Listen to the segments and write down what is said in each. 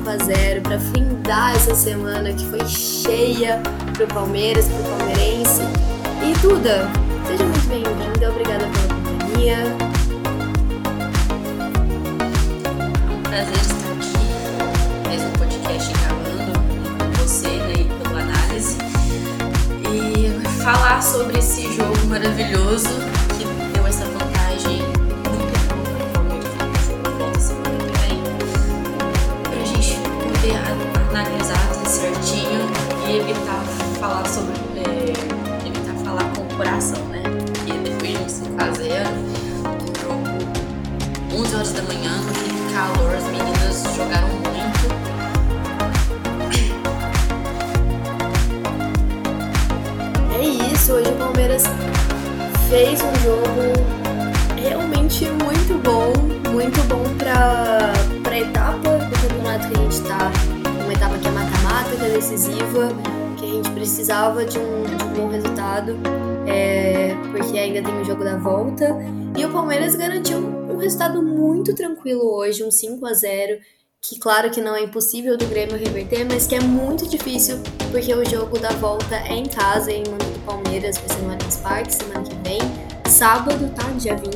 sonoro 5x0 para findar essa semana que foi cheia pro Palmeiras, pro Palmeirense. E Duda, seja muito bem-vinda, obrigada pela companhia. prazer estar aqui, mais um podcast gravando com você né, e pelo análise e falar sobre esse jogo maravilhoso horas da manhã, aquele calor, as meninas jogaram muito. É isso, hoje o Palmeiras fez um jogo realmente muito bom, muito bom pra, pra etapa do campeonato que a gente tá, uma etapa que é mata-mata, que é decisiva, que a gente precisava de um, de um bom resultado, é, porque ainda tem o jogo da volta. E o Palmeiras garantiu resultado muito tranquilo hoje, um 5 a 0 que claro que não é impossível do Grêmio reverter, mas que é muito difícil, porque o jogo da volta é em casa, em Mano do Palmeiras, vai ser no Allianz Parque, semana que vem. Sábado, tá? Dia 20,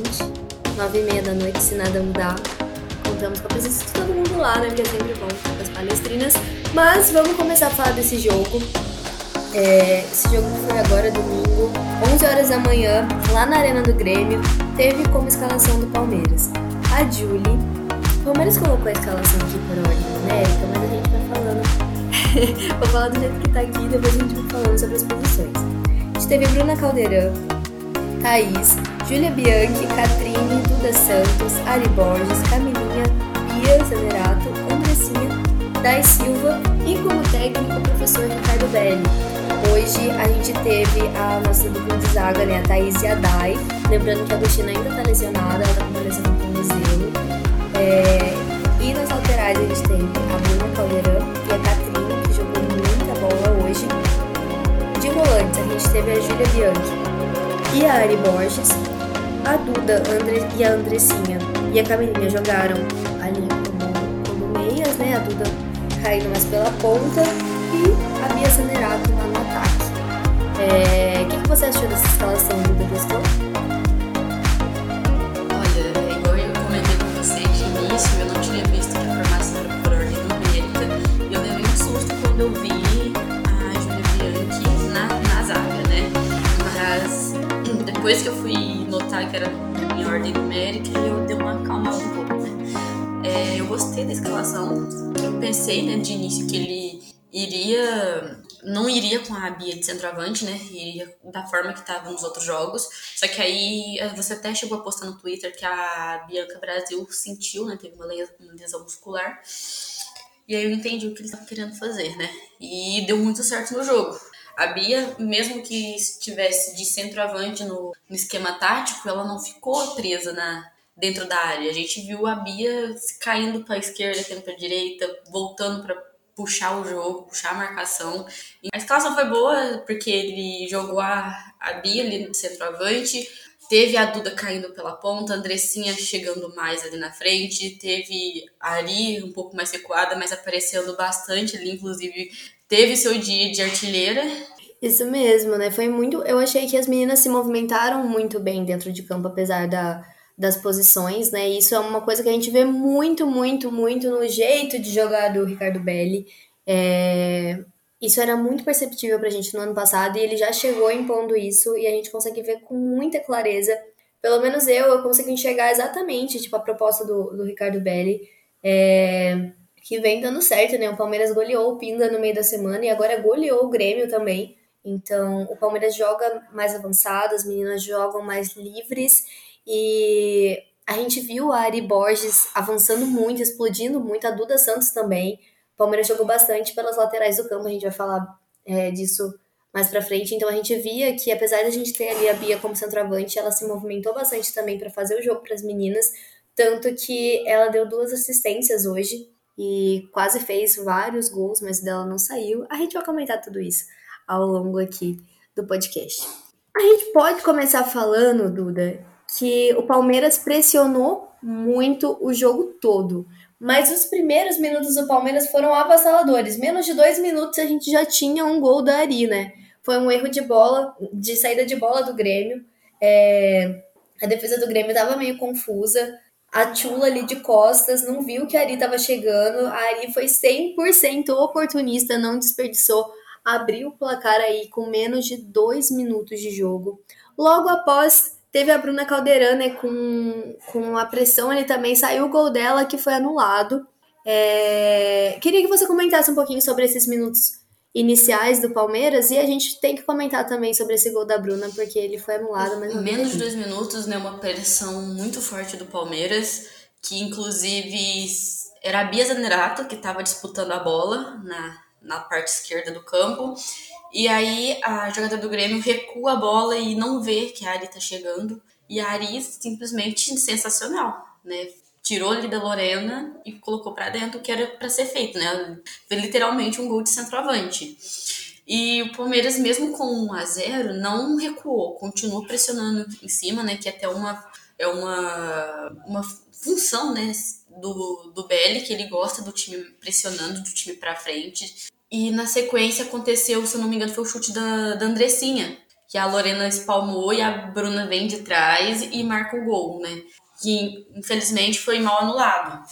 9 e meia da noite, se nada mudar. Contamos com a presença de todo mundo lá, né? Porque é sempre bom as palestrinas. Mas vamos começar a falar desse jogo. É, esse jogo foi agora, domingo, 11 horas da manhã, lá na Arena do Grêmio, teve como escalação do Palmeiras a Julie. O Palmeiras colocou a escalação aqui por ordem numérica, mas a gente vai falando. Vou falar do jeito que tá aqui, depois a gente vai falando sobre as posições. A gente teve Bruna Caldeirão, Thaís, Júlia Bianchi, Catrine, Duda Santos, Ari Borges, Camilinha, Bia Zanerato, Andressinha, Dai Silva e como técnico o professor Ricardo Belli. Hoje a gente teve a nossa dupla de zaga, né, a Thaís e a Dai. Lembrando que a Agostina ainda tá lesionada, ela tá com lesão no tornozelo. É, e nas laterais a gente teve a Bruna Caldeirão e a Catrine, que jogou muita bola hoje. De volantes, a gente teve a Júlia Bianchi e a Ari Borges. A Duda Andre, e a Andressinha e a Camilinha jogaram ali como, como meias, né? A Duda caindo mais pela ponta e a Bia Zanerato lá no ataque. É, O que, você achou dessa escalação, Duda? Gostou? Olha, é igual eu comentei com você de início, eu não tinha visto que a formação era por ordem numérica. E eu levei um susto quando eu vi a Júlia Bianchi na, zaga, né? Mas depois que eu fui notar que era em ordem numérica, eu dei uma acalmada um pouco, né? É, eu gostei da escalação. Eu pensei, né, de início que ele iria. Não iria com a Bia de centroavante, né? Iria da forma que estava nos outros jogos. Só que aí eh, você até chegou a postar no Twitter que a Bianca Brasil sentiu, né? Teve uma les- uma lesão muscular. E aí eu entendi o que ele estava querendo fazer, né? E deu muito certo no jogo. A Bia, mesmo que estivesse de centroavante no, no esquema tático, ela não ficou presa na, dentro da área. A gente viu a Bia caindo para a esquerda, caindo para a direita, voltando para puxar o jogo, puxar a marcação. A escalação foi boa, porque ele jogou a, a Bia ali no centroavante, teve a Duda caindo pela ponta, a Andressinha chegando mais ali na frente, teve a Ari um pouco mais recuada, mas aparecendo bastante ali, inclusive teve seu dia de artilheira. Isso mesmo, né? Foi muito. Eu achei que as meninas se movimentaram muito bem dentro de campo, apesar da, das posições, né? Isso é uma coisa que a gente vê muito, muito, muito no jeito de jogar do Ricardo Belli. É, Isso era muito perceptível pra gente no ano passado e ele já chegou impondo isso e a gente consegue ver com muita clareza. Pelo menos eu, eu consigo enxergar exatamente tipo, a proposta do, do Ricardo Belli. É, que vem dando certo, né? O Palmeiras goleou o Pinda no meio da semana e agora goleou o Grêmio também. Então, o Palmeiras joga mais avançado, as meninas jogam mais livres e a gente viu a Ari Borges avançando muito, explodindo muito, a Duda Santos também. O Palmeiras jogou bastante pelas laterais do campo, a gente vai falar é, disso mais para frente. Então a gente via que apesar de a gente ter ali a Bia como centroavante, ela se movimentou bastante também para fazer o jogo para as meninas, tanto que ela deu duas assistências hoje e quase fez vários gols, mas dela não saiu. A gente vai comentar tudo isso ao longo aqui do podcast. A gente pode começar falando, Duda, que o Palmeiras pressionou muito o jogo todo. Mas os primeiros minutos do Palmeiras foram avassaladores. Menos de dois minutos a gente já tinha um gol da Ari, né? Foi um erro de bola, de saída de bola do Grêmio. É, a defesa do Grêmio estava meio confusa. A Tula ali de costas não viu que a Ari estava chegando. A Ari foi 100% oportunista, não desperdiçou. Abriu o placar aí com menos de dois minutos de jogo. Logo após, teve a Bruna Calderane com, com a pressão ali também. Saiu o gol dela que foi anulado. É... Queria que você comentasse um pouquinho sobre esses minutos iniciais do Palmeiras e a gente tem que comentar também sobre esse gol da Bruna, porque ele foi anulado. Mas Menos de dois minutos, né? Uma pressão muito forte do Palmeiras, que inclusive era a Bia Zanerato que estava disputando a bola na, na parte esquerda do campo. E aí a jogadora do Grêmio recua a bola e não vê que a Ari tá chegando. E a Ari simplesmente sensacional, né? tirou ali da Lorena e colocou para dentro o que era para ser feito, né? Foi literalmente um gol de centroavante. E o Palmeiras, mesmo com 1 a 0 não recuou, continuou pressionando em cima, né? Que é até uma, é uma, uma função, né? Do, do Belli, que ele gosta do time pressionando, do time para frente. E na sequência aconteceu, se eu não me engano, foi o chute da, da Andressinha, que a Lorena espalmou e a Bruna vem de trás e marca o gol, né? que infelizmente foi mal anulado.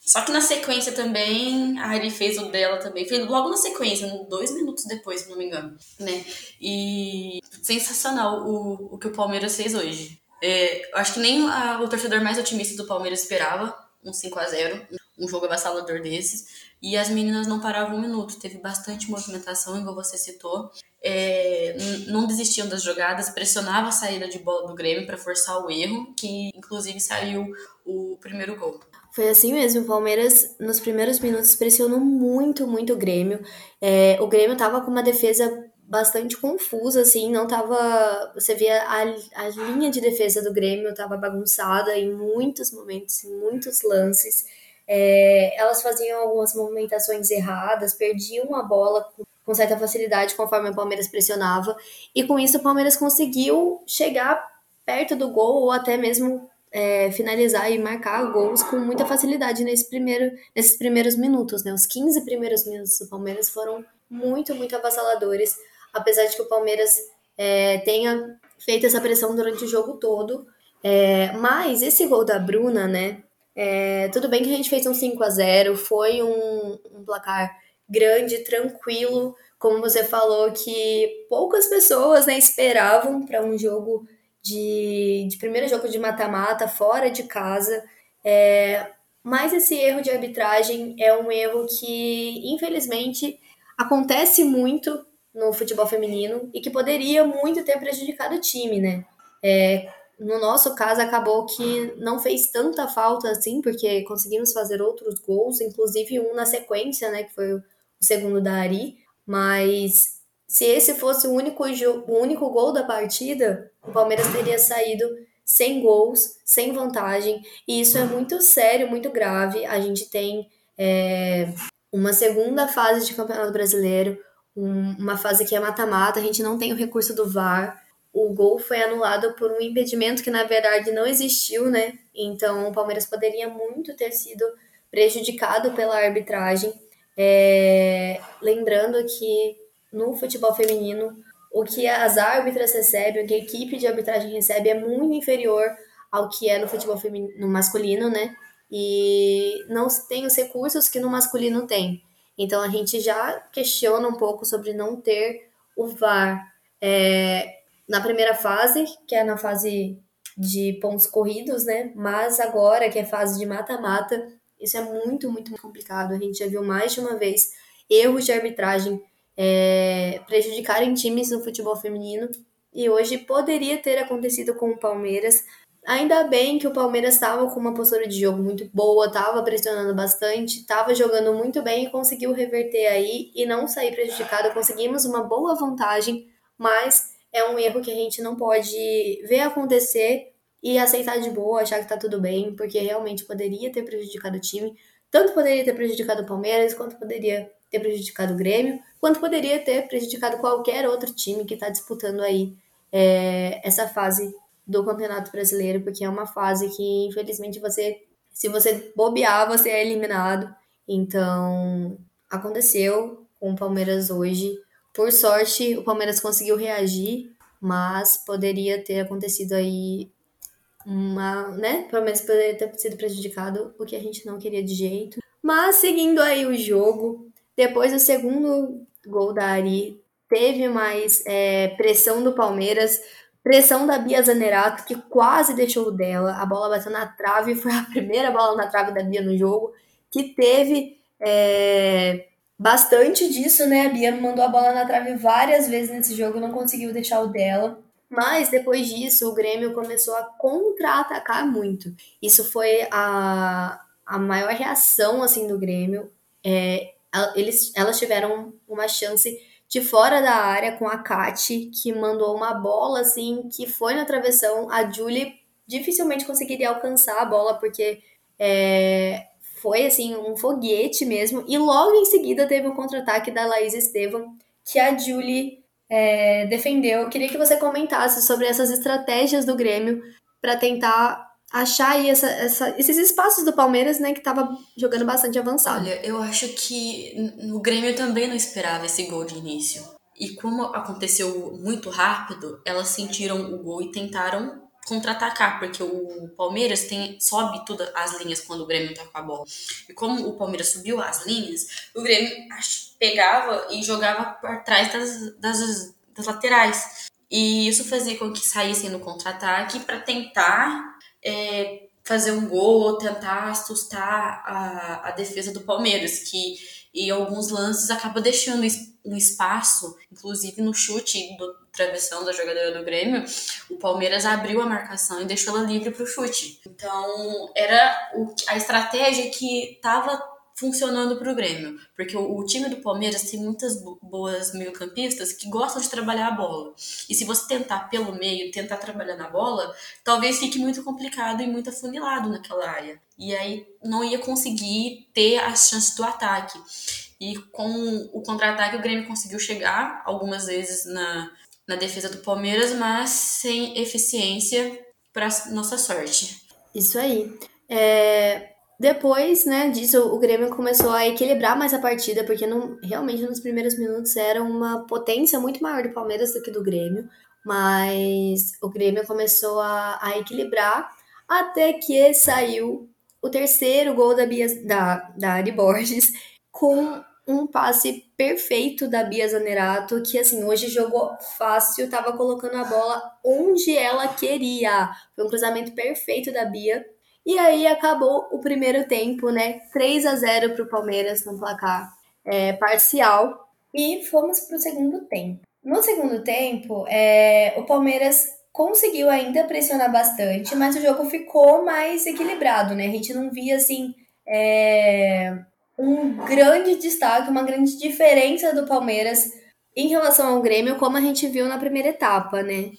Só que na sequência também, a Ari fez o dela também. Foi logo na sequência, dois minutos depois, se não me engano. Né? E sensacional o, o que o Palmeiras fez hoje. É, acho que nem a, o torcedor mais otimista do Palmeiras esperava um 5 a 0 um jogo avassalador desses. E as meninas não paravam um minuto, teve bastante movimentação, igual você citou. É, não desistiam das jogadas, pressionava a saída de bola do Grêmio para forçar o erro, que inclusive saiu o primeiro gol. Foi assim mesmo, o Palmeiras nos primeiros minutos pressionou muito, muito o Grêmio. É, o Grêmio tava com uma defesa bastante confusa, assim, não tava. Você via a, a linha de defesa do Grêmio tava bagunçada em muitos momentos, em muitos lances. É, elas faziam algumas movimentações erradas, perdiam a bola com, certa facilidade conforme o Palmeiras pressionava, e com isso o Palmeiras conseguiu chegar perto do gol ou até mesmo é, finalizar e marcar gols com muita facilidade nesse primeiro, nesses primeiros minutos. Né? Os 15 primeiros minutos do Palmeiras foram muito, muito avassaladores, apesar de que o Palmeiras é, tenha feito essa pressão durante o jogo todo. É, mas esse gol da Bruna, né? É, tudo bem que a gente fez um 5 a 0 foi um, um placar grande, tranquilo, como você falou, que poucas pessoas né, esperavam para um jogo de, de primeiro jogo de mata-mata, fora de casa. É, mas esse erro de arbitragem é um erro que, infelizmente, acontece muito no futebol feminino e que poderia muito ter prejudicado o time, né? É, no nosso caso, acabou que não fez tanta falta assim, porque conseguimos fazer outros gols, inclusive um na sequência, né, que foi o segundo da Ari. Mas se esse fosse o único, o único gol da partida, o Palmeiras teria saído sem gols, sem vantagem, e isso é muito sério, muito grave. A gente tem é, uma segunda fase de Campeonato Brasileiro, um, uma fase que é mata-mata, a gente não tem o recurso do VAR o gol foi anulado por um impedimento que na verdade não existiu, né? Então o Palmeiras poderia muito ter sido prejudicado pela arbitragem. É... Lembrando que no futebol feminino o que as árbitras recebem, o que a equipe de arbitragem recebe é muito inferior ao que é no futebol feminino, no masculino, né? E não tem os recursos que no masculino tem. Então a gente já questiona um pouco sobre não ter o VAR. É, na primeira fase, que é na fase de pontos corridos, né? Mas agora, que é fase de mata-mata, isso é muito, muito complicado. A gente já viu mais de uma vez erros de arbitragem é, prejudicarem times no futebol feminino. E hoje poderia ter acontecido com o Palmeiras. Ainda bem que o Palmeiras estava com uma postura de jogo muito boa, estava pressionando bastante, estava jogando muito bem e conseguiu reverter aí e não sair prejudicado. Conseguimos uma boa vantagem, mas é um erro que a gente não pode ver acontecer e aceitar de boa, achar que tá tudo bem, porque realmente poderia ter prejudicado o time. Tanto poderia ter prejudicado o Palmeiras, quanto poderia ter prejudicado o Grêmio, quanto poderia ter prejudicado qualquer outro time que está disputando aí é, essa fase do Campeonato Brasileiro, porque é uma fase que, infelizmente, você, se você bobear, você é eliminado. Então, aconteceu com o Palmeiras hoje. Por sorte, o Palmeiras conseguiu reagir, mas poderia ter acontecido aí uma, né? O Palmeiras poderia ter sido prejudicado, o que a gente não queria de jeito. Mas seguindo aí o jogo, depois do segundo gol da Ari, teve mais é, pressão do Palmeiras. Pressão da Bia Zanerato, que quase deixou dela. A bola bateu na trave, foi a primeira bola na trave da Bia no jogo, que teve é, bastante disso, né? A Bia mandou a bola na trave várias vezes nesse jogo, não conseguiu deixar o dela. Mas depois disso, o Grêmio começou a contra-atacar muito. Isso foi a, a maior reação assim do Grêmio. É, eles, elas tiveram uma chance de fora da área com a Kati, que mandou uma bola assim que foi na travessão. A Julie dificilmente conseguiria alcançar a bola porque é, foi assim um foguete mesmo. E logo em seguida teve um contra-ataque da Laís Estevam, que a Julie é, defendeu. Eu queria que você comentasse sobre essas estratégias do Grêmio para tentar achar aí essa, essa, esses espaços do Palmeiras, né, que tava jogando bastante avançado. Olha, eu acho que o Grêmio também não esperava esse gol de início. E como aconteceu muito rápido, elas sentiram o gol e tentaram contra-atacar, porque o Palmeiras tem sobe todas as linhas quando o Grêmio tá com a bola. E como o Palmeiras subiu as linhas, o Grêmio pegava e jogava por trás das, das, das laterais. E isso fazia com que saíssem no contra-ataque para tentar é, fazer um gol, tentar assustar a, a defesa do Palmeiras, que em alguns lances acaba deixando um espaço, inclusive no chute do travessão da jogadora do Grêmio, o Palmeiras abriu a marcação e deixou ela livre para o chute. Então, era o, a estratégia que estava funcionando para o Grêmio, porque o, o, time do Palmeiras tem muitas boas meio-campistas que gostam de trabalhar a bola. E se você tentar pelo meio, tentar trabalhar na bola, talvez fique muito complicado e muito afunilado naquela área. E aí não ia conseguir ter as chances do ataque. E com o contra-ataque, o Grêmio conseguiu chegar algumas vezes na, na defesa do Palmeiras, mas sem eficiência para nossa sorte. Isso aí. É, depois, né, disso, o Grêmio começou a equilibrar mais a partida, porque não, realmente nos primeiros minutos era uma potência muito maior do Palmeiras do que do Grêmio. Mas o Grêmio começou a, a equilibrar até que saiu o terceiro gol da, Bia, da, da Ari Borges com um passe perfeito da Bia Zanerato, que assim, hoje jogou fácil, tava colocando a bola onde ela queria. Foi um cruzamento perfeito da Bia e aí acabou o primeiro tempo, né? 3 a 0 para o Palmeiras no placar é, parcial. E fomos para o segundo tempo. No segundo tempo, é, o Palmeiras conseguiu ainda pressionar bastante, mas o jogo ficou mais equilibrado, né? A gente não via assim é, um grande destaque, uma grande diferença do Palmeiras em relação ao Grêmio, como a gente viu na primeira etapa, né?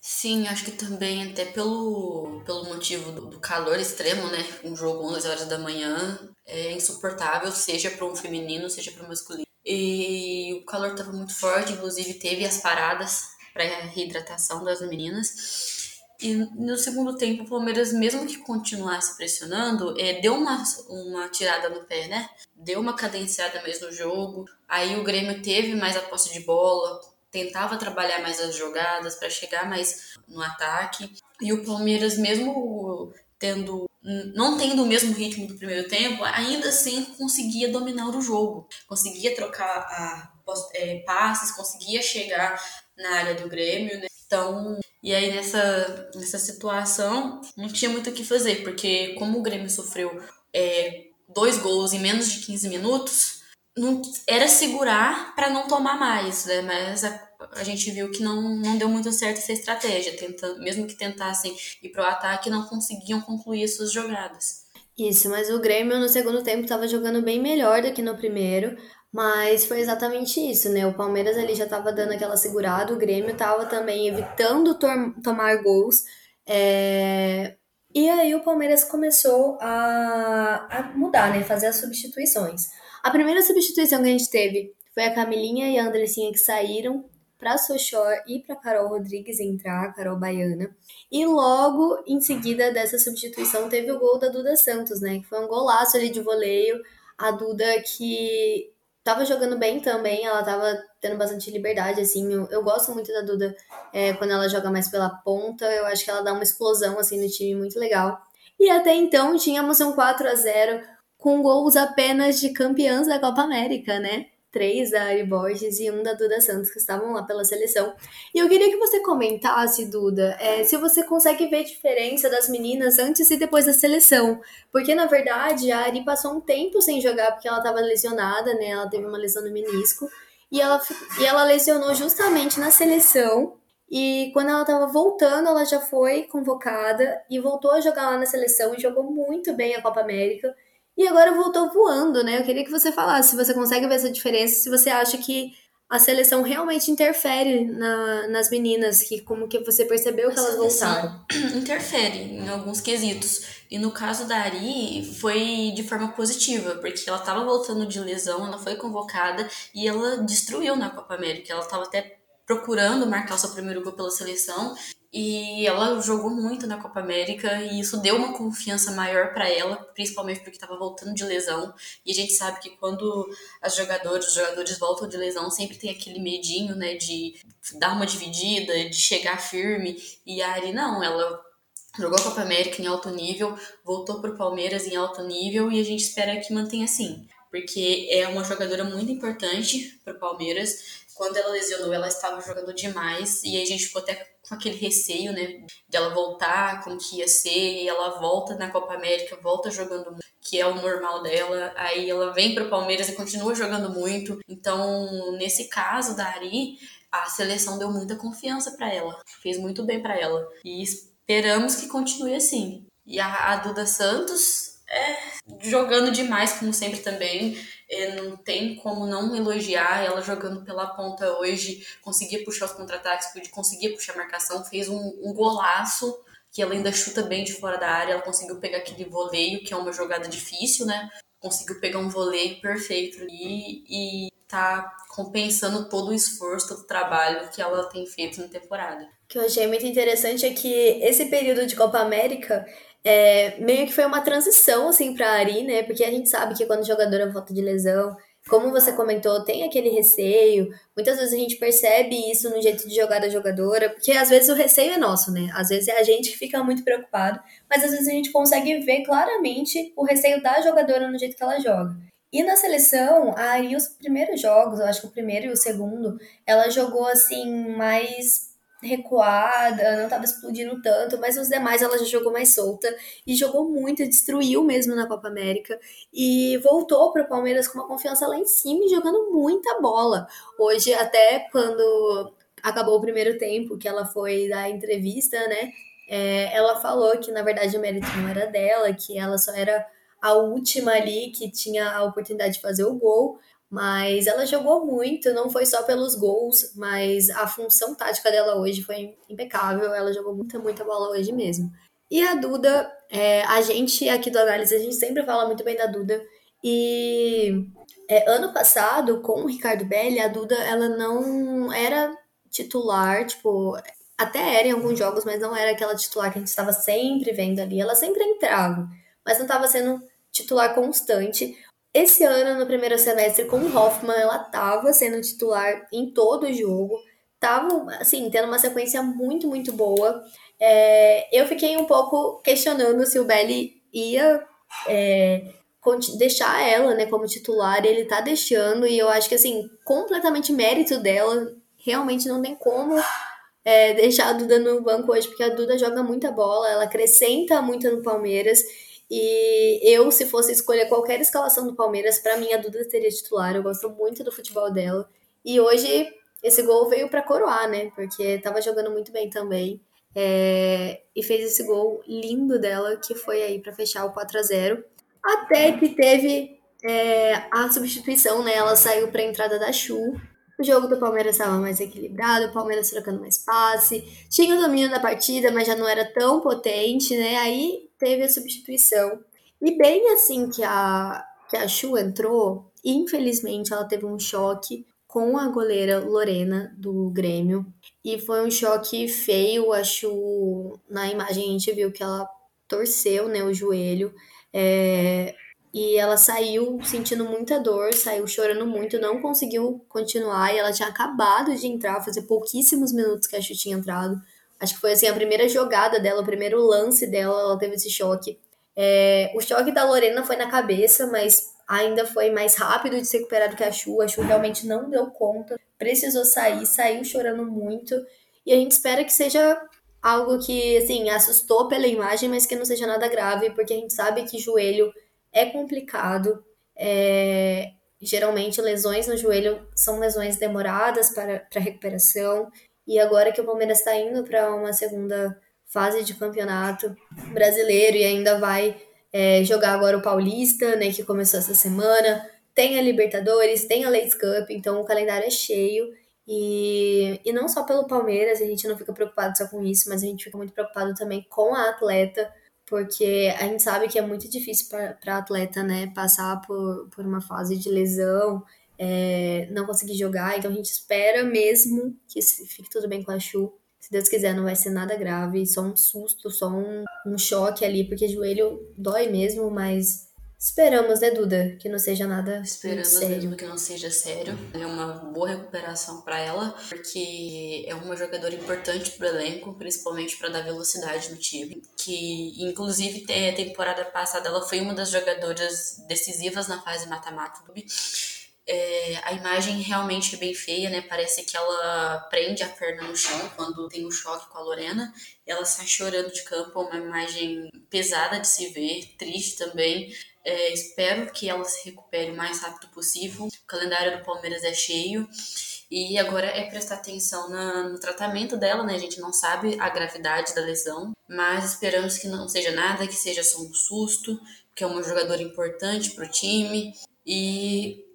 Sim, acho que também até pelo, pelo motivo do, do calor extremo, né? Um jogo 11 horas da manhã é insuportável, seja para um feminino, seja para um masculino. E o calor estava muito forte, inclusive teve as paradas para reidratação das meninas. E no segundo tempo, o Palmeiras, mesmo que continuasse pressionando, é, deu uma, uma tirada no pé, né? Deu uma cadenciada mais no jogo. Aí o Grêmio teve mais a posse de bola, tentava trabalhar mais as jogadas para chegar mais no ataque. E o Palmeiras, mesmo tendo não tendo o mesmo ritmo do primeiro tempo, ainda assim conseguia dominar o jogo, conseguia trocar a, é, passes, conseguia chegar na área do Grêmio, né? Então, e aí nessa, nessa situação não tinha muito o que fazer, porque como o Grêmio sofreu é, dois gols em menos de 15 minutos, não, era segurar para não tomar mais, né? Mas a, a gente viu que não, não deu muito certo essa estratégia. Tentando, mesmo que tentassem ir pro ataque, não conseguiam concluir as suas jogadas. Isso, mas o Grêmio no segundo tempo estava jogando bem melhor do que no primeiro. Mas foi exatamente isso, né? O Palmeiras ali já estava dando aquela segurada, o Grêmio estava também evitando tomar gols. É... E aí o Palmeiras começou a, a mudar, né? Fazer as substituições. A primeira substituição que a gente teve foi a Camilinha e a Andressinha que saíram para Sochor e para Carol Rodrigues entrar, Carol Baiana. E logo em seguida dessa substituição teve o gol da Duda Santos, né? Que foi um golaço ali de voleio. A Duda que tava jogando bem também, ela tava tendo bastante liberdade, assim. Eu, eu gosto muito da Duda é, quando ela joga mais pela ponta. Eu acho que ela dá uma explosão, assim, no time muito legal. E até então tínhamos um 4 a 0 com gols apenas de campeãs da Copa América, né? Três da Ari Borges e um da Duda Santos, que estavam lá pela seleção. E eu queria que você comentasse, Duda, é, se você consegue ver diferença das meninas antes e depois da seleção. Porque, na verdade, a Ari passou um tempo sem jogar porque ela estava lesionada, né? Ela teve uma lesão no menisco. E ela, e ela lesionou justamente na seleção. E quando ela estava voltando, ela já foi convocada e voltou a jogar lá na seleção e jogou muito bem a Copa América. E agora voltou voando, né? Eu queria que você falasse se você consegue ver essa diferença, se você acha que a seleção realmente interfere na, nas meninas, que como que você percebeu que a elas voltaram? Interfere em alguns quesitos. E no caso da Ari, foi de forma positiva, porque ela estava voltando de lesão, ela foi convocada e ela destruiu na Copa América. Ela estava até procurando marcar o seu primeiro gol pela seleção e ela jogou muito na Copa América e isso deu uma confiança maior para ela, principalmente porque estava voltando de lesão. E a gente sabe que quando as jogadoras, os jogadores voltam de lesão, sempre tem aquele medinho, né, de dar uma dividida, de chegar firme. E a Ari não, ela jogou a Copa América em alto nível, voltou para o Palmeiras em alto nível e a gente espera que mantenha assim, porque é uma jogadora muito importante para o Palmeiras. Quando ela lesionou, ela estava jogando demais e aí a gente ficou até com aquele receio, né, dela voltar, como que ia ser, e ela volta na Copa América, volta jogando que é o normal dela, aí ela vem para o Palmeiras e continua jogando muito. Então, nesse caso da Ari, a seleção deu muita confiança para ela, fez muito bem para ela. E esperamos que continue assim. E a, a Duda Santos é jogando demais, como sempre também. É, não tem como não elogiar ela jogando pela ponta hoje, conseguia puxar os contra-ataques, conseguia puxar a marcação, fez um, um golaço que ela ainda chuta bem de fora da área, ela conseguiu pegar aquele voleio, que é uma jogada difícil, né? Conseguiu pegar um voleio perfeito ali e tá compensando todo o esforço, todo o trabalho que ela tem feito na temporada. O que eu achei muito interessante é que esse período de Copa América é, meio que foi uma transição, assim, pra Ari, né? Porque a gente sabe que quando o jogador volta de lesão, como você comentou, tem aquele receio. Muitas vezes a gente percebe isso no jeito de jogar da jogadora, porque às vezes o receio é nosso, né? Às vezes é a gente que fica muito preocupado, mas às vezes a gente consegue ver claramente o receio da jogadora no jeito que ela joga. E na seleção, a Ari, os primeiros jogos, eu acho que o primeiro e o segundo, ela jogou assim mais recuada, não estava explodindo tanto, mas os demais ela já jogou mais solta e jogou muito, destruiu mesmo na Copa América e voltou para o Palmeiras com uma confiança lá em cima e jogando muita bola. Hoje, até quando acabou o primeiro tempo, que ela foi dar entrevista, né? É, ela falou que na verdade o mérito não era dela, que ela só era a última ali que tinha a oportunidade de fazer o gol, mas ela jogou muito, não foi só pelos gols, mas a função tática dela hoje foi impecável. Ela jogou muita, muita bola hoje mesmo. E a Duda, é, a gente aqui do Análise, a gente sempre fala muito bem da Duda. E é, ano passado, com o Ricardo Belli, a Duda ela não era titular, tipo, até era em alguns jogos, mas não era aquela titular que a gente estava sempre vendo ali. Ela sempre entrava, mas não estava sendo titular constante. Esse ano, no primeiro semestre, com o Hoffman, ela estava sendo titular em todo o jogo. Tava, assim, tendo uma sequência muito, muito boa. É, eu fiquei um pouco questionando se o Belly ia é, deixar ela, né, como titular. Ele tá deixando, e eu acho que, assim, completamente mérito dela. Realmente não tem como é, deixar a Duda no banco hoje, porque a Duda joga muita bola, ela acrescenta muito no Palmeiras. E eu, se fosse escolher qualquer escalação do Palmeiras, para mim a Duda seria titular. Eu gosto muito do futebol dela. E hoje esse gol veio para coroar, né? Porque tava jogando muito bem também. É, e fez esse gol lindo dela, que foi aí para fechar o 4 a 0 Até que teve é, a substituição, né? Ela saiu para a entrada da Chu. O jogo do Palmeiras estava mais equilibrado, o Palmeiras trocando mais passe. Tinha o domínio da partida, mas já não era tão potente, né? Aí teve a substituição. E bem assim que a, que a Chu entrou, infelizmente ela teve um choque com a goleira Lorena do Grêmio. E foi um choque feio, acho. Na imagem a gente viu que ela torceu né, o joelho. É, e ela saiu sentindo muita dor, saiu chorando muito, não conseguiu continuar. E ela tinha acabado de entrar, fazer pouquíssimos minutos que a Chu tinha entrado. Acho que foi assim a primeira jogada dela, o primeiro lance dela, ela teve esse choque. É, o choque da Lorena foi na cabeça, mas ainda foi mais rápido de se recuperar do que a Chu. A Chu realmente não deu conta, precisou sair, saiu chorando muito. E a gente espera que seja algo que, assim, assustou pela imagem, mas que não seja nada grave, porque a gente sabe que joelho é complicado. É, geralmente, lesões no joelho são lesões demoradas para, para recuperação. E agora que o Palmeiras está indo para uma segunda fase de campeonato brasileiro e ainda vai é, jogar agora o Paulista, né, que começou essa semana, tem a Libertadores, tem a Leite Cup, então o calendário é cheio. E, e não só pelo Palmeiras, a gente não fica preocupado só com isso, mas a gente fica muito preocupado também com a atleta, porque a gente sabe que é muito difícil para atleta, né, passar por, por uma fase de lesão, é, não conseguir jogar. Então a gente espera mesmo que fique tudo bem com a Chu. Se Deus quiser, não vai ser nada grave, só um susto, só um, um choque ali, porque joelho dói mesmo, mas esperamos, né, Duda, que não seja nada Esperamos sério. mesmo que não seja sério. É uma boa recuperação para ela, porque é uma jogadora importante pro elenco, principalmente para dar velocidade no time. Que, inclusive, a temporada passada ela foi uma das jogadoras decisivas na fase mata-mata do é, a imagem realmente é bem feia, né? Parece que ela prende a perna no chão quando tem o um choque com a Lorena. Ela sai chorando de campo, é uma imagem pesada de se ver, triste também. É, espero que ela se recupere o mais rápido possível. O calendário do Palmeiras é cheio. E agora é prestar atenção na, no tratamento dela, né? A gente não sabe a gravidade da lesão, mas esperamos que não seja nada, que seja só um susto, que é uma jogadora importante para o time. E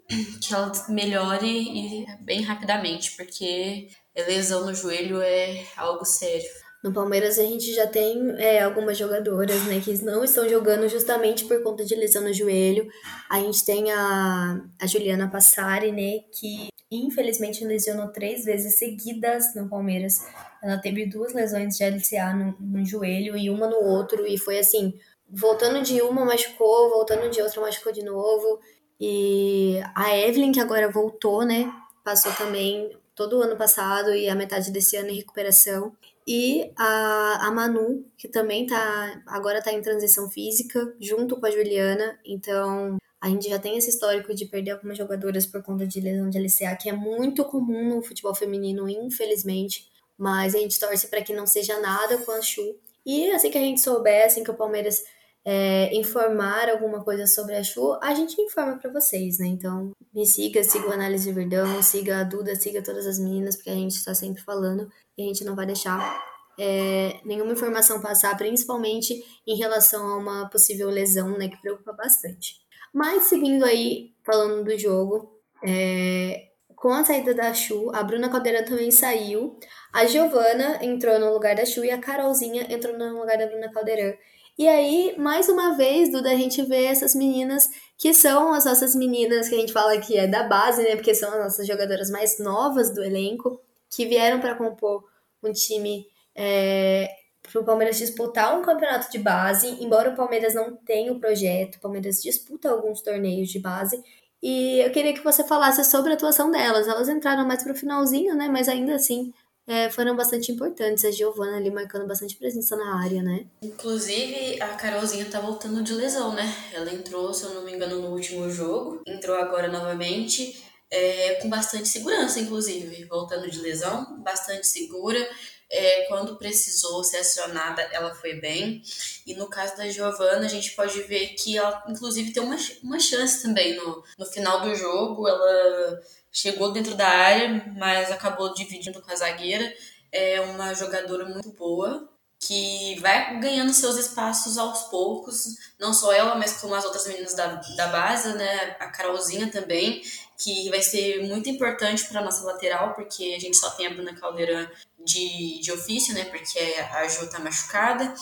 que ela melhore e bem rapidamente, porque lesão no joelho é algo sério. No Palmeiras a gente já tem é, algumas jogadoras, né, que não estão jogando justamente por conta de lesão no joelho. A gente tem a, a Juliana Passari, né, que infelizmente lesionou três vezes seguidas no Palmeiras. Ela teve duas lesões de LCA no, no joelho e uma no outro, e foi assim, voltando de uma machucou, voltando de outra machucou de novo. E a Evelyn, que agora voltou, né? Passou também todo o ano passado e a metade desse ano em recuperação. E a, a Manu, que também tá agora tá em transição física, junto com a Juliana. Então, a gente já tem esse histórico de perder algumas jogadoras por conta de lesão de LCA, que é muito comum no futebol feminino, infelizmente. Mas a gente torce para que não seja nada com a Chu. E assim que a gente souber, assim que o Palmeiras é, informar alguma coisa sobre a Chu, a gente informa para vocês, né? Então, me siga, siga o Análise Verdão, siga a Duda, siga todas as meninas, porque a gente está sempre falando e a gente não vai deixar é, nenhuma informação passar, principalmente em relação a uma possível lesão, né? Que preocupa bastante. Mas, seguindo aí, falando do jogo, é, com a saída da Chu, a Bruna Caldeira também saiu, a Giovana entrou no lugar da Chu e a Carolzinha entrou no lugar da Bruna Caldeirão. E aí, mais uma vez, Duda, a gente vê essas meninas que são as nossas meninas que a gente fala que é da base, né? Porque são as nossas jogadoras mais novas do elenco, que vieram para compor um time é, para o Palmeiras disputar um campeonato de base. Embora o Palmeiras não tenha o projeto, o Palmeiras disputa alguns torneios de base. E eu queria que você falasse sobre a atuação delas. Elas entraram mais para o finalzinho, né? Mas ainda assim é, foram bastante importantes. A Giovana ali marcando bastante presença na área, né? Inclusive, a Carolzinha tá voltando de lesão, né? Ela entrou, se eu não me engano, no último jogo, entrou agora novamente, é, com bastante segurança, inclusive, voltando de lesão, bastante segura. É, quando precisou ser acionada, ela foi bem. E no caso da Giovana, a gente pode ver que ela, inclusive, tem uma, uma chance também no, no final do jogo. Ela chegou dentro da área, mas acabou dividindo com a zagueira. É uma jogadora muito boa, que vai ganhando seus espaços aos poucos, não só ela, mas como as outras meninas da, da base, né? A Carolzinha também, que vai ser muito importante para nossa lateral, porque a gente só tem a Bruna Caldeirão de, de ofício, né? Porque a Jo tá machucada.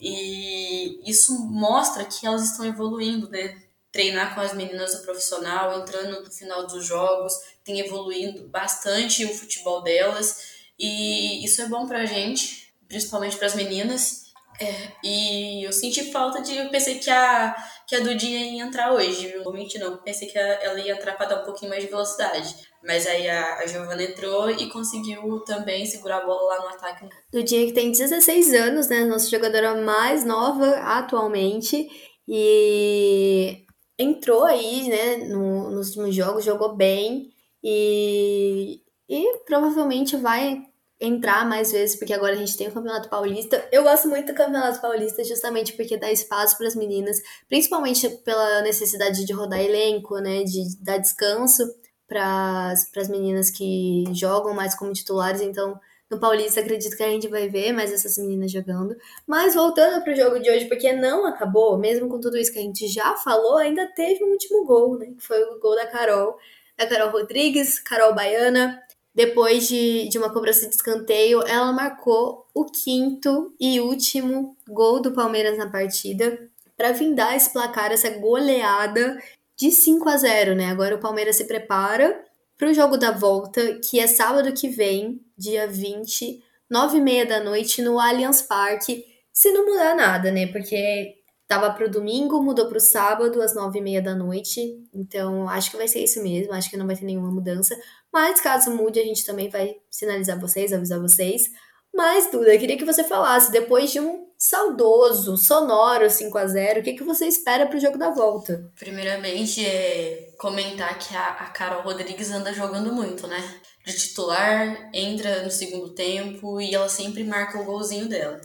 E isso mostra que elas estão evoluindo, né? Treinar com as meninas do profissional, entrando no final dos jogos, tem evoluindo bastante o futebol delas. E isso é bom pra gente, principalmente para as meninas. É, e eu senti falta de. Eu pensei que a, que a Dudinha ia entrar hoje, realmente não. Pensei que ela ia entrar para dar um pouquinho mais de velocidade. Mas aí a, a Giovana entrou e conseguiu também segurar a bola lá no ataque. Dudinha que tem 16 anos, né? Nossa jogadora mais nova atualmente. E entrou aí, né, no, nos últimos jogos, jogou bem. E, e provavelmente vai entrar mais vezes, porque agora a gente tem o Campeonato Paulista. Eu gosto muito do Campeonato Paulista justamente porque dá espaço para as meninas, principalmente pela necessidade de rodar elenco, né, de dar descanso para as meninas que jogam mais como titulares, então no Paulista acredito que a gente vai ver mais essas meninas jogando. Mas voltando para o jogo de hoje, porque não acabou, mesmo com tudo isso que a gente já falou, ainda teve um último gol, né, que foi o gol da Carol, da Carol Rodrigues, Carol Baiana, depois de, de uma cobrança de escanteio, ela marcou o quinto e último gol do Palmeiras na partida para vindar esse placar, essa goleada de 5 a 0, né? Agora o Palmeiras se prepara para o jogo da volta, que é sábado que vem, dia 20, 9 e meia da noite, no Allianz Parque, se não mudar nada, né? Porque tava para o domingo, mudou para o sábado, às 9 e meia da noite. Então, acho que vai ser isso mesmo, acho que não vai ter nenhuma mudança. Mas caso mude, a gente também vai sinalizar vocês, avisar vocês. Mas, Duda, eu queria que você falasse, depois de um saudoso, sonoro 5 a 0 o que, que você espera para o jogo da volta? Primeiramente, é comentar que a, a Carol Rodrigues anda jogando muito, né? De titular, entra no segundo tempo e ela sempre marca o golzinho dela.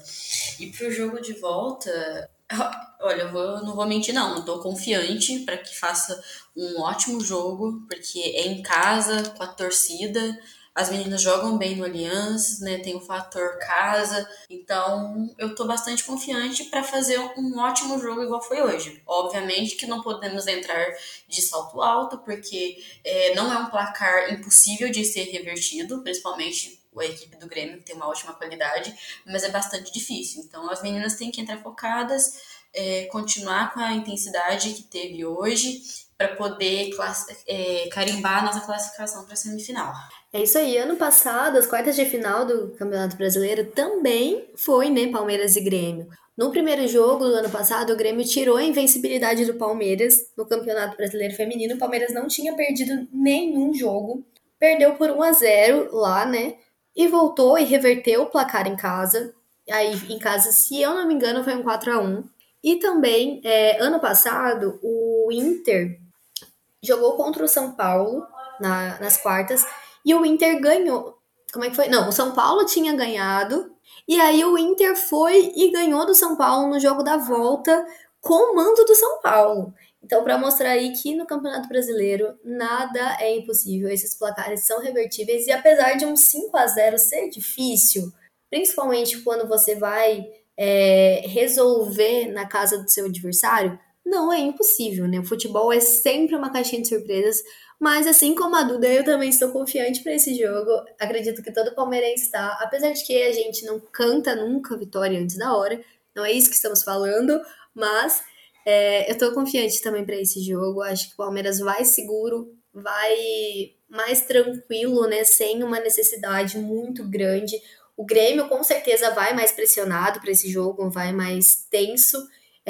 E para o jogo de volta, Olha, eu vou, não vou mentir, não. Estou confiante para que faça um ótimo jogo, porque é em casa, com a torcida. As meninas jogam bem no Allianz, né? Tem o fator casa. Então, eu estou bastante confiante para fazer um ótimo jogo igual foi hoje. Obviamente que não podemos entrar de salto alto, porque é, não é um placar impossível de ser revertido, principalmente a equipe do Grêmio tem uma ótima qualidade, mas é bastante difícil. Então as meninas têm que entrar focadas, é, continuar com a intensidade que teve hoje para poder é, carimbar a nossa classificação para a semifinal. É isso aí. Ano passado, as quartas de final do Campeonato Brasileiro também foi, né, Palmeiras e Grêmio. No primeiro jogo do ano passado, o Grêmio tirou a invencibilidade do Palmeiras no Campeonato Brasileiro Feminino. O Palmeiras não tinha perdido nenhum jogo. Perdeu por 1 a 0 lá, né? e voltou e reverteu o placar em casa. Aí, em casa, se eu não me engano, foi um 4 a 1 E também, é, ano passado, o Inter jogou contra o São Paulo na, nas quartas e o Inter ganhou. Como é que foi? Não, o São Paulo tinha ganhado e aí o Inter foi e ganhou do São Paulo no jogo da volta com o mando do São Paulo. Então, para mostrar aí que no Campeonato Brasileiro nada é impossível, esses placares são revertíveis e apesar de um 5 a 0 ser difícil, principalmente quando você vai é, resolver na casa do seu adversário, não é impossível, né? O futebol é sempre uma caixinha de surpresas, mas assim como a Duda, eu também estou confiante para esse jogo. Acredito que todo palmeirense está, apesar de que a gente não canta nunca vitória antes da hora, não é isso que estamos falando, mas é, eu tô confiante também para esse jogo. Acho que o Palmeiras vai seguro, vai mais tranquilo, né? Sem uma necessidade muito grande. O Grêmio com certeza vai mais pressionado para esse jogo, vai mais tenso.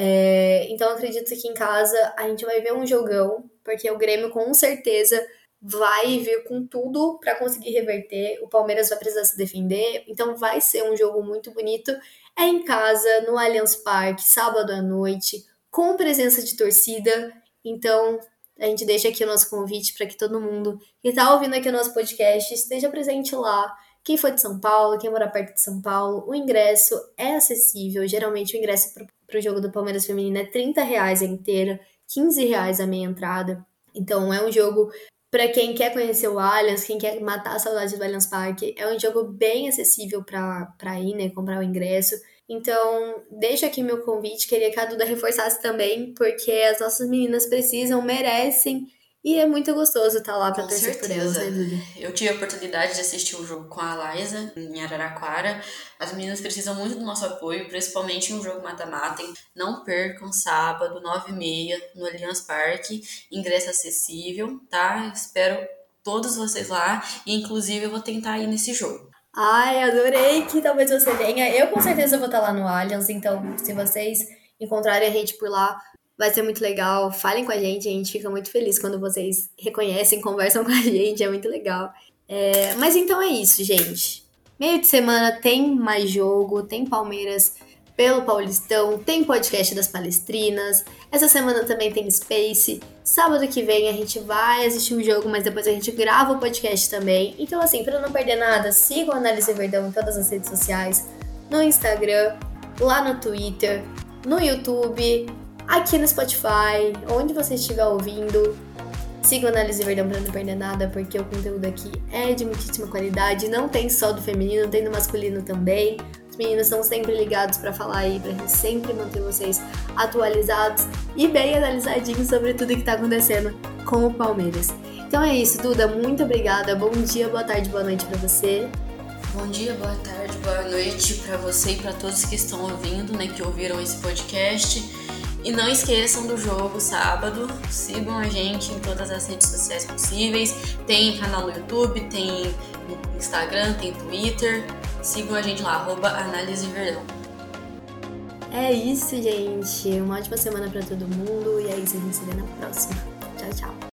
É, então acredito que em casa a gente vai ver um jogão, porque o Grêmio com certeza vai vir com tudo para conseguir reverter. O Palmeiras vai precisar se defender, então vai ser um jogo muito bonito. É em casa, no Allianz Parque, sábado à noite com presença de torcida. Então, a gente deixa aqui o nosso convite para que todo mundo que está ouvindo aqui o nosso podcast esteja presente lá, Quem for de São Paulo, quem mora perto de São Paulo, o ingresso é acessível. Geralmente o ingresso o jogo do Palmeiras Feminino é 30 reais a inteira, 15 reais a meia entrada. Então é um jogo para quem quer conhecer o Allianz, quem quer matar a saudade do Allianz Parque, é um jogo bem acessível para ir, né, comprar o ingresso. Então, deixo aqui meu convite, queria que a Duda reforçasse também, porque as nossas meninas precisam, merecem e é muito gostoso estar lá pra com torcer certeza. por elas, né, Duda? Eu tive a oportunidade de assistir o jogo com a Liza em Araraquara. As meninas precisam muito do nosso apoio, principalmente no jogo mata-mata. Não percam sábado, 9h30, no Allianz Parque. Ingresso acessível, tá? Espero todos vocês lá. E inclusive eu vou tentar ir nesse jogo. Ai, adorei que talvez você venha. Eu com certeza vou estar lá no Allianz, então se vocês encontrarem a gente por lá, Vai ser muito legal. Falem com a gente, a gente fica muito feliz quando vocês reconhecem, conversam com a gente, é muito legal. É, mas então é isso, gente. Meio de semana tem mais jogo, tem Palmeiras pelo Paulistão, tem podcast das Palestrinas. Essa semana também tem Space. Sábado que vem a gente vai assistir o jogo, mas depois a gente grava o podcast também. Então, assim, para não perder nada, sigam a Análise Verdão em todas as redes sociais: no Instagram, lá no Twitter, no YouTube aqui no Spotify, onde você estiver ouvindo. Siga o Análise Verdão pra não perder nada, porque o conteúdo aqui é de muitíssima qualidade. Não tem só do feminino, tem do masculino também. Os meninos estão sempre ligados para falar aí, gente sempre manter vocês atualizados e bem analisadinhos sobre tudo que tá acontecendo com o Palmeiras. Então é isso, Duda. Muito obrigada. Bom dia, boa tarde, boa noite para você. Bom dia, boa tarde, boa noite para você e para todos que estão ouvindo, né, que ouviram esse podcast. E não esqueçam do jogo sábado. Sigam a gente em todas as redes sociais possíveis. Tem canal no YouTube, tem Instagram, tem Twitter. Sigam a gente lá, arroba Análise Verdão. É isso, gente. Uma ótima semana para todo mundo. E é isso, a gente se vê na próxima. Tchau, tchau.